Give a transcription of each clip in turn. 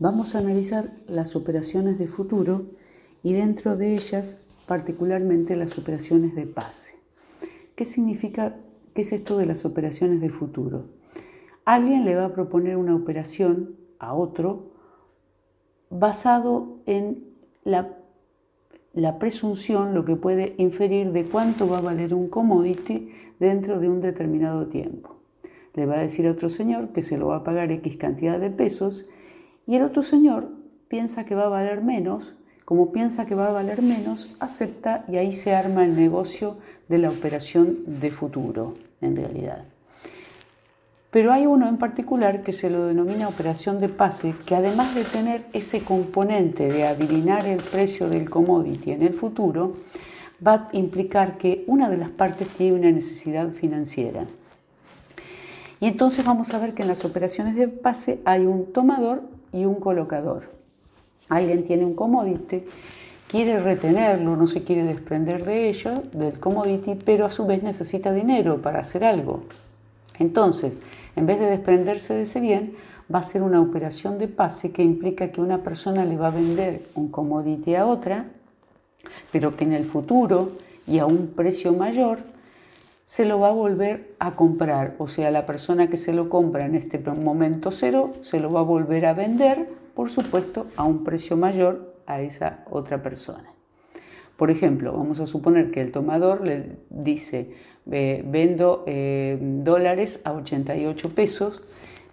Vamos a analizar las operaciones de futuro y dentro de ellas particularmente las operaciones de pase. ¿Qué significa, qué es esto de las operaciones de futuro? Alguien le va a proponer una operación a otro basado en la, la presunción, lo que puede inferir de cuánto va a valer un commodity dentro de un determinado tiempo. Le va a decir a otro señor que se lo va a pagar X cantidad de pesos y el otro señor piensa que va a valer menos, como piensa que va a valer menos, acepta y ahí se arma el negocio de la operación de futuro, en realidad. Pero hay uno en particular que se lo denomina operación de pase, que además de tener ese componente de adivinar el precio del commodity en el futuro, va a implicar que una de las partes tiene una necesidad financiera. Y entonces vamos a ver que en las operaciones de pase hay un tomador y un colocador. Alguien tiene un commodity, quiere retenerlo, no se quiere desprender de ello, del commodity, pero a su vez necesita dinero para hacer algo. Entonces, en vez de desprenderse de ese bien, va a ser una operación de pase que implica que una persona le va a vender un commodity a otra, pero que en el futuro y a un precio mayor se lo va a volver a comprar, o sea, la persona que se lo compra en este momento cero se lo va a volver a vender, por supuesto, a un precio mayor a esa otra persona. Por ejemplo, vamos a suponer que el tomador le dice, vendo eh, dólares a 88 pesos,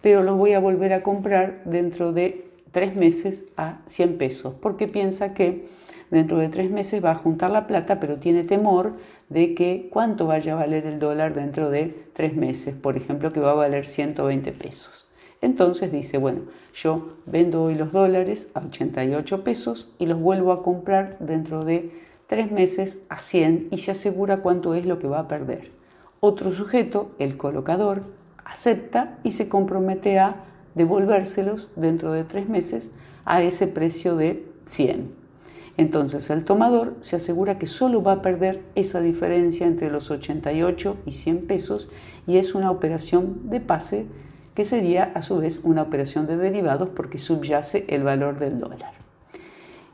pero los voy a volver a comprar dentro de tres meses a 100 pesos, porque piensa que dentro de tres meses va a juntar la plata, pero tiene temor de que cuánto vaya a valer el dólar dentro de tres meses, por ejemplo, que va a valer 120 pesos. Entonces dice, bueno, yo vendo hoy los dólares a 88 pesos y los vuelvo a comprar dentro de tres meses a 100 y se asegura cuánto es lo que va a perder. Otro sujeto, el colocador, acepta y se compromete a devolvérselos dentro de tres meses a ese precio de 100. Entonces el tomador se asegura que solo va a perder esa diferencia entre los 88 y 100 pesos y es una operación de pase que sería a su vez una operación de derivados porque subyace el valor del dólar.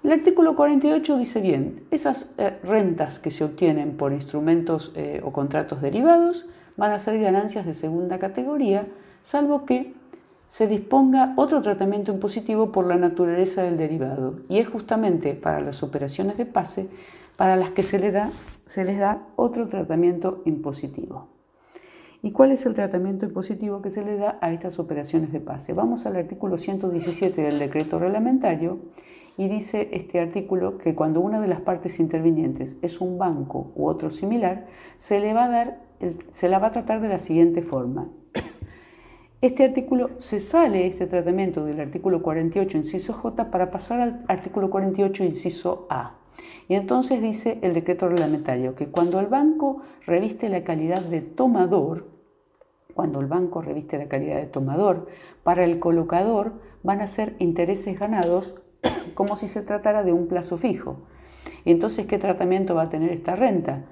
El artículo 48 dice bien, esas eh, rentas que se obtienen por instrumentos eh, o contratos derivados van a ser ganancias de segunda categoría, salvo que se disponga otro tratamiento impositivo por la naturaleza del derivado y es justamente para las operaciones de pase para las que se, le da, se les da otro tratamiento impositivo. ¿Y cuál es el tratamiento impositivo que se le da a estas operaciones de pase? Vamos al artículo 117 del decreto reglamentario y dice este artículo que cuando una de las partes intervinientes es un banco u otro similar, se, le va a dar se la va a tratar de la siguiente forma. Este artículo se sale este tratamiento del artículo 48, inciso J, para pasar al artículo 48, inciso A. Y entonces dice el decreto reglamentario que cuando el banco reviste la calidad de tomador, cuando el banco reviste la calidad de tomador, para el colocador van a ser intereses ganados como si se tratara de un plazo fijo. Entonces, ¿qué tratamiento va a tener esta renta?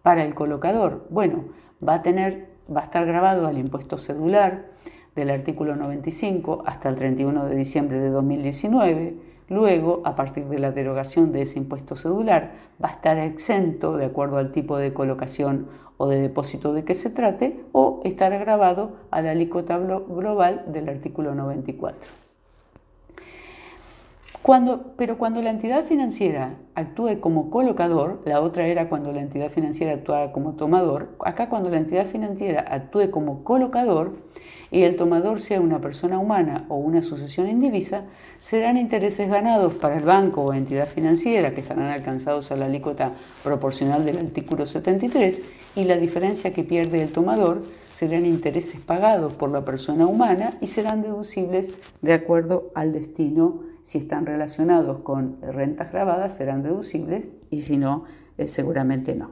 Para el colocador, bueno, va a tener va a estar grabado al impuesto cedular del artículo 95 hasta el 31 de diciembre de 2019. Luego, a partir de la derogación de ese impuesto cedular, va a estar exento de acuerdo al tipo de colocación o de depósito de que se trate o estar grabado a la alícuota global del artículo 94 pero cuando la entidad financiera actúe como colocador, la otra era cuando la entidad financiera actuaba como tomador, acá cuando la entidad financiera actúe como colocador y el tomador sea una persona humana o una asociación indivisa, serán intereses ganados para el banco o entidad financiera que estarán alcanzados a la alícuota proporcional del artículo 73 y la diferencia que pierde el tomador serán intereses pagados por la persona humana y serán deducibles de acuerdo al destino si están relacionados con rentas grabadas serán deducibles y si no, eh, seguramente no.